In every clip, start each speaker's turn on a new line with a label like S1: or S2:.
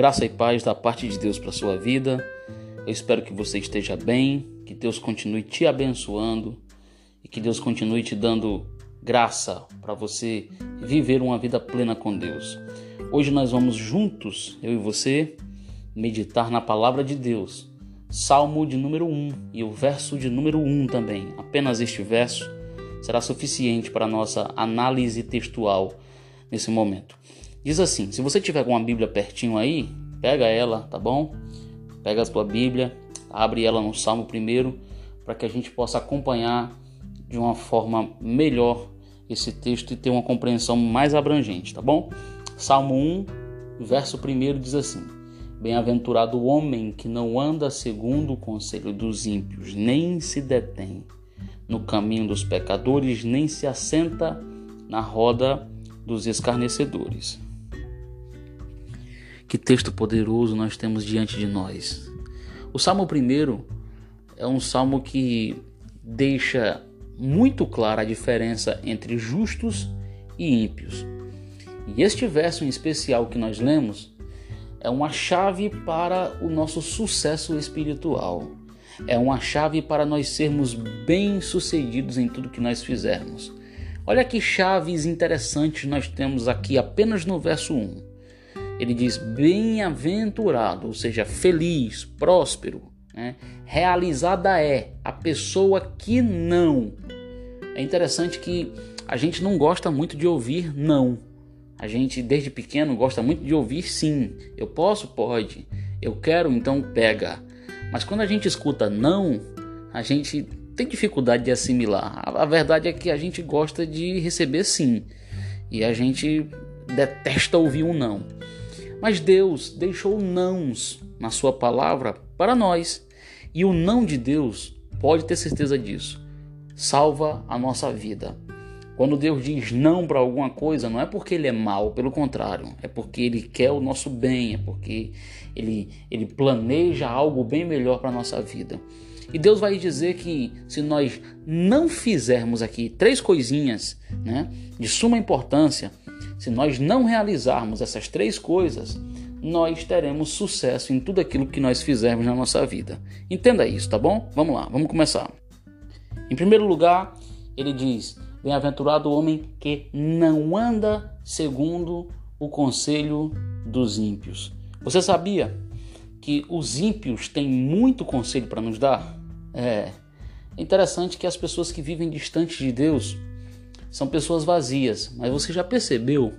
S1: Graça e paz da parte de Deus para sua vida. Eu espero que você esteja bem, que Deus continue te abençoando e que Deus continue te dando graça para você viver uma vida plena com Deus. Hoje nós vamos juntos, eu e você, meditar na palavra de Deus. Salmo de número 1 e o verso de número 1 também. Apenas este verso será suficiente para a nossa análise textual nesse momento. Diz assim: se você tiver com uma Bíblia pertinho aí, pega ela, tá bom? Pega a sua Bíblia, abre ela no Salmo primeiro, para que a gente possa acompanhar de uma forma melhor esse texto e ter uma compreensão mais abrangente, tá bom? Salmo 1, verso 1 diz assim: Bem-aventurado o homem que não anda segundo o conselho dos ímpios, nem se detém no caminho dos pecadores, nem se assenta na roda dos escarnecedores. Que texto poderoso nós temos diante de nós. O Salmo 1 é um salmo que deixa muito clara a diferença entre justos e ímpios. E este verso em especial que nós lemos é uma chave para o nosso sucesso espiritual. É uma chave para nós sermos bem-sucedidos em tudo que nós fizermos. Olha que chaves interessantes nós temos aqui apenas no verso 1 ele diz bem-aventurado, ou seja, feliz, próspero. Né? Realizada é a pessoa que não. É interessante que a gente não gosta muito de ouvir não. A gente, desde pequeno, gosta muito de ouvir sim. Eu posso? Pode. Eu quero? Então pega. Mas quando a gente escuta não, a gente tem dificuldade de assimilar. A verdade é que a gente gosta de receber sim. E a gente detesta ouvir um não. Mas Deus deixou nãos na sua palavra para nós. E o não de Deus, pode ter certeza disso, salva a nossa vida. Quando Deus diz não para alguma coisa, não é porque ele é mal, pelo contrário, é porque ele quer o nosso bem, é porque ele, ele planeja algo bem melhor para a nossa vida. E Deus vai dizer que se nós não fizermos aqui três coisinhas né, de suma importância, se nós não realizarmos essas três coisas, nós teremos sucesso em tudo aquilo que nós fizermos na nossa vida. Entenda isso, tá bom? Vamos lá, vamos começar. Em primeiro lugar, ele diz: Bem-aventurado o homem que não anda segundo o conselho dos ímpios. Você sabia que os ímpios têm muito conselho para nos dar? É. É interessante que as pessoas que vivem distantes de Deus são pessoas vazias, mas você já percebeu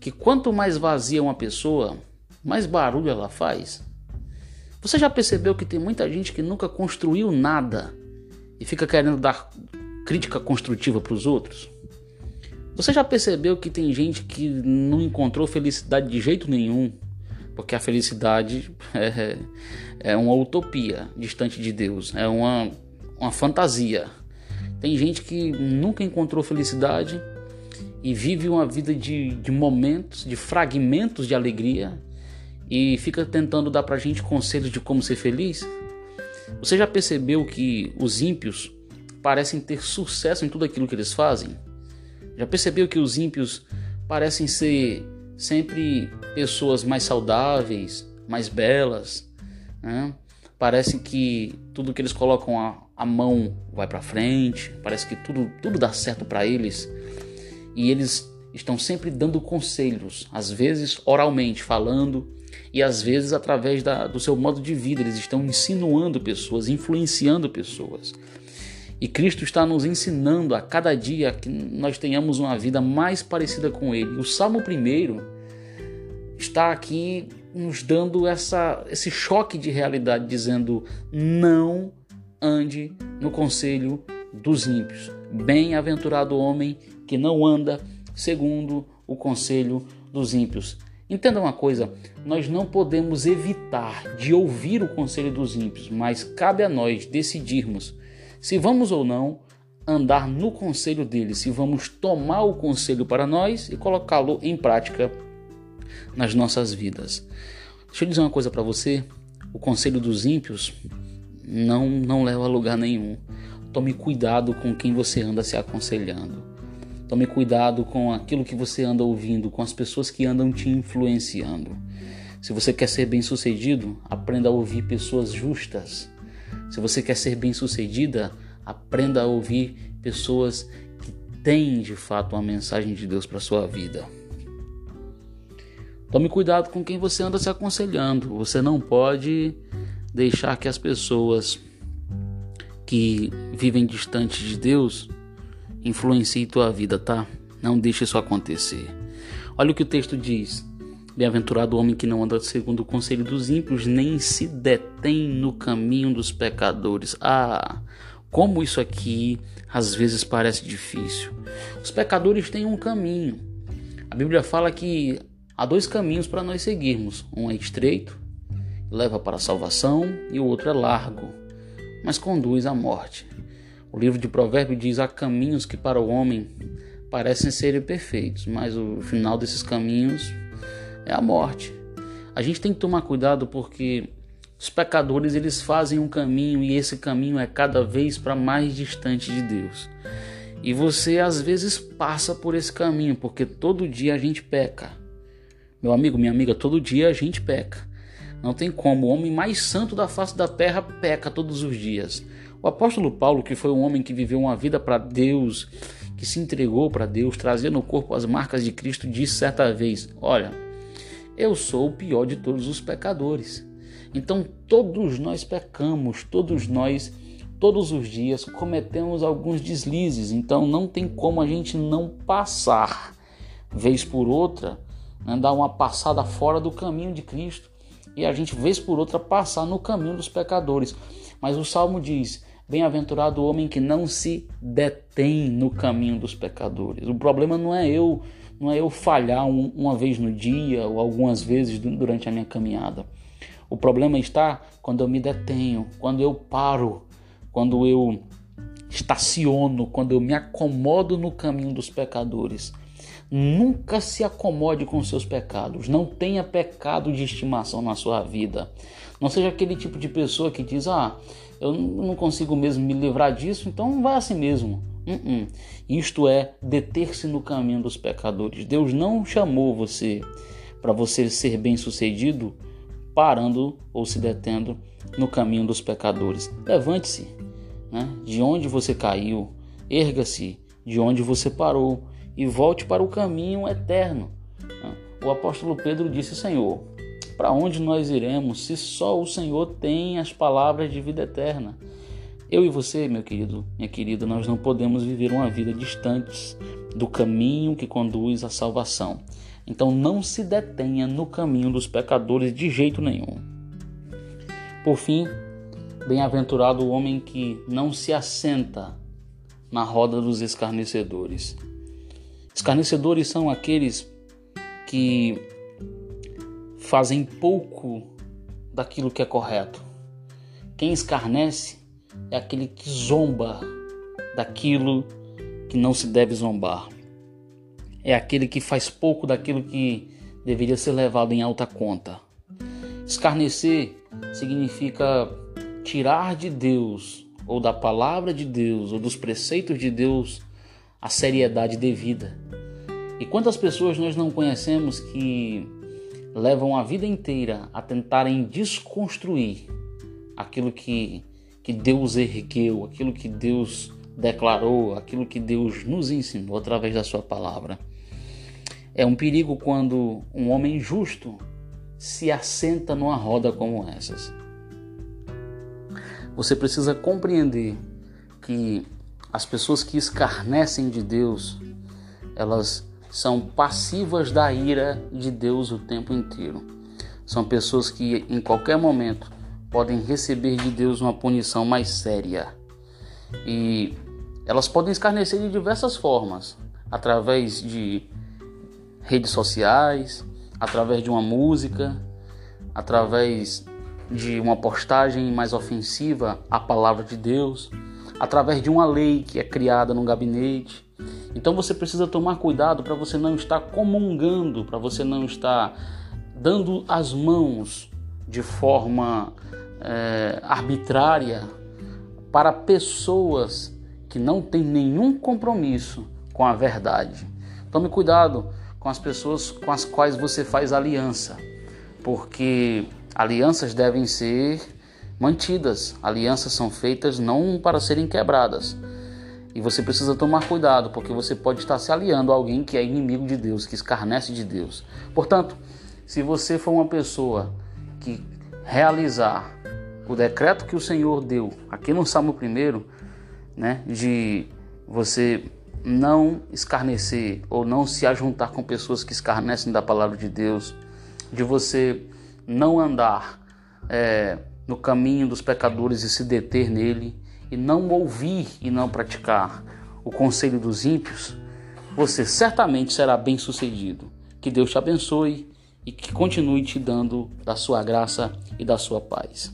S1: que quanto mais vazia uma pessoa, mais barulho ela faz? Você já percebeu que tem muita gente que nunca construiu nada e fica querendo dar crítica construtiva para os outros? Você já percebeu que tem gente que não encontrou felicidade de jeito nenhum, porque a felicidade é, é uma utopia distante de Deus, é uma, uma fantasia. Tem gente que nunca encontrou felicidade e vive uma vida de, de momentos, de fragmentos de alegria e fica tentando dar pra gente conselhos de como ser feliz. Você já percebeu que os ímpios parecem ter sucesso em tudo aquilo que eles fazem? Já percebeu que os ímpios parecem ser sempre pessoas mais saudáveis, mais belas? Né? Parece que tudo que eles colocam a, a mão vai para frente, parece que tudo, tudo dá certo para eles. E eles estão sempre dando conselhos, às vezes oralmente falando, e às vezes através da, do seu modo de vida, eles estão insinuando pessoas, influenciando pessoas. E Cristo está nos ensinando a cada dia que nós tenhamos uma vida mais parecida com Ele. O Salmo 1 está aqui nos dando essa, esse choque de realidade, dizendo: não ande no conselho dos ímpios. Bem-aventurado o homem que não anda segundo o conselho dos ímpios. Entenda uma coisa: nós não podemos evitar de ouvir o conselho dos ímpios, mas cabe a nós decidirmos se vamos ou não andar no conselho deles, se vamos tomar o conselho para nós e colocá-lo em prática nas nossas vidas. Deixa eu dizer uma coisa para você: o conselho dos ímpios não, não leva a lugar nenhum. Tome cuidado com quem você anda se aconselhando. Tome cuidado com aquilo que você anda ouvindo, com as pessoas que andam te influenciando. Se você quer ser bem-sucedido, aprenda a ouvir pessoas justas. Se você quer ser bem-sucedida, aprenda a ouvir pessoas que têm de fato uma mensagem de Deus para sua vida. Tome cuidado com quem você anda se aconselhando. Você não pode deixar que as pessoas que vivem distante de Deus influenciem tua vida, tá? Não deixe isso acontecer. Olha o que o texto diz. Bem-aventurado o homem que não anda segundo o conselho dos ímpios, nem se detém no caminho dos pecadores. Ah, como isso aqui às vezes parece difícil. Os pecadores têm um caminho. A Bíblia fala que há dois caminhos para nós seguirmos: um é estreito, leva para a salvação, e o outro é largo, mas conduz à morte. O livro de Provérbios diz: há caminhos que para o homem parecem serem perfeitos, mas o final desses caminhos é a morte. A gente tem que tomar cuidado porque os pecadores eles fazem um caminho e esse caminho é cada vez para mais distante de Deus. E você às vezes passa por esse caminho porque todo dia a gente peca. Meu amigo, minha amiga, todo dia a gente peca. Não tem como. O homem mais santo da face da terra peca todos os dias. O apóstolo Paulo, que foi um homem que viveu uma vida para Deus, que se entregou para Deus, trazia no corpo as marcas de Cristo, disse certa vez: Olha, eu sou o pior de todos os pecadores. Então todos nós pecamos, todos nós, todos os dias cometemos alguns deslizes. Então não tem como a gente não passar, vez por outra, né, dar uma passada fora do caminho de Cristo e a gente, vez por outra, passar no caminho dos pecadores. Mas o salmo diz: Bem-aventurado o homem que não se detém no caminho dos pecadores. O problema não é eu, não é eu falhar um, uma vez no dia ou algumas vezes durante a minha caminhada. O problema está quando eu me detenho, quando eu paro, quando eu estaciono, quando eu me acomodo no caminho dos pecadores. Nunca se acomode com seus pecados. Não tenha pecado de estimação na sua vida. Não seja aquele tipo de pessoa que diz: Ah, eu não consigo mesmo me livrar disso, então vai assim mesmo. Uh -uh. Isto é deter-se no caminho dos pecadores. Deus não chamou você para você ser bem sucedido parando ou se detendo no caminho dos pecadores. Levante-se né? de onde você caiu, erga-se de onde você parou e volte para o caminho eterno. O apóstolo Pedro disse: Senhor, para onde nós iremos se só o Senhor tem as palavras de vida eterna? Eu e você, meu querido, minha querida, nós não podemos viver uma vida distantes do caminho que conduz à salvação. Então não se detenha no caminho dos pecadores de jeito nenhum. Por fim, bem-aventurado o homem que não se assenta na roda dos escarnecedores. Escarnecedores são aqueles que fazem pouco daquilo que é correto. Quem escarnece é aquele que zomba daquilo que não se deve zombar. É aquele que faz pouco daquilo que deveria ser levado em alta conta. Escarnecer significa tirar de Deus, ou da palavra de Deus, ou dos preceitos de Deus, a seriedade devida. E quantas pessoas nós não conhecemos que levam a vida inteira a tentarem desconstruir aquilo que, que Deus ergueu, aquilo que Deus declarou, aquilo que Deus nos ensinou através da Sua palavra. É um perigo quando um homem justo se assenta numa roda como essas. Você precisa compreender que as pessoas que escarnecem de Deus, elas são passivas da ira de Deus o tempo inteiro. São pessoas que em qualquer momento podem receber de Deus uma punição mais séria. E elas podem escarnecer de diversas formas, através de redes sociais, através de uma música, através de uma postagem mais ofensiva à palavra de Deus através de uma lei que é criada no gabinete. Então você precisa tomar cuidado para você não estar comungando, para você não estar dando as mãos de forma é, arbitrária para pessoas que não têm nenhum compromisso com a verdade. Tome cuidado com as pessoas com as quais você faz aliança. porque alianças devem ser mantidas. Alianças são feitas não para serem quebradas. E você precisa tomar cuidado, porque você pode estar se aliando a alguém que é inimigo de Deus, que escarnece de Deus. Portanto, se você for uma pessoa que realizar o decreto que o Senhor deu aqui no Salmo 1, né, de você não escarnecer ou não se ajuntar com pessoas que escarnecem da palavra de Deus, de você não andar é, no caminho dos pecadores e se deter nele, e não ouvir e não praticar o conselho dos ímpios, você certamente será bem sucedido. Que Deus te abençoe e que continue te dando da sua graça e da sua paz.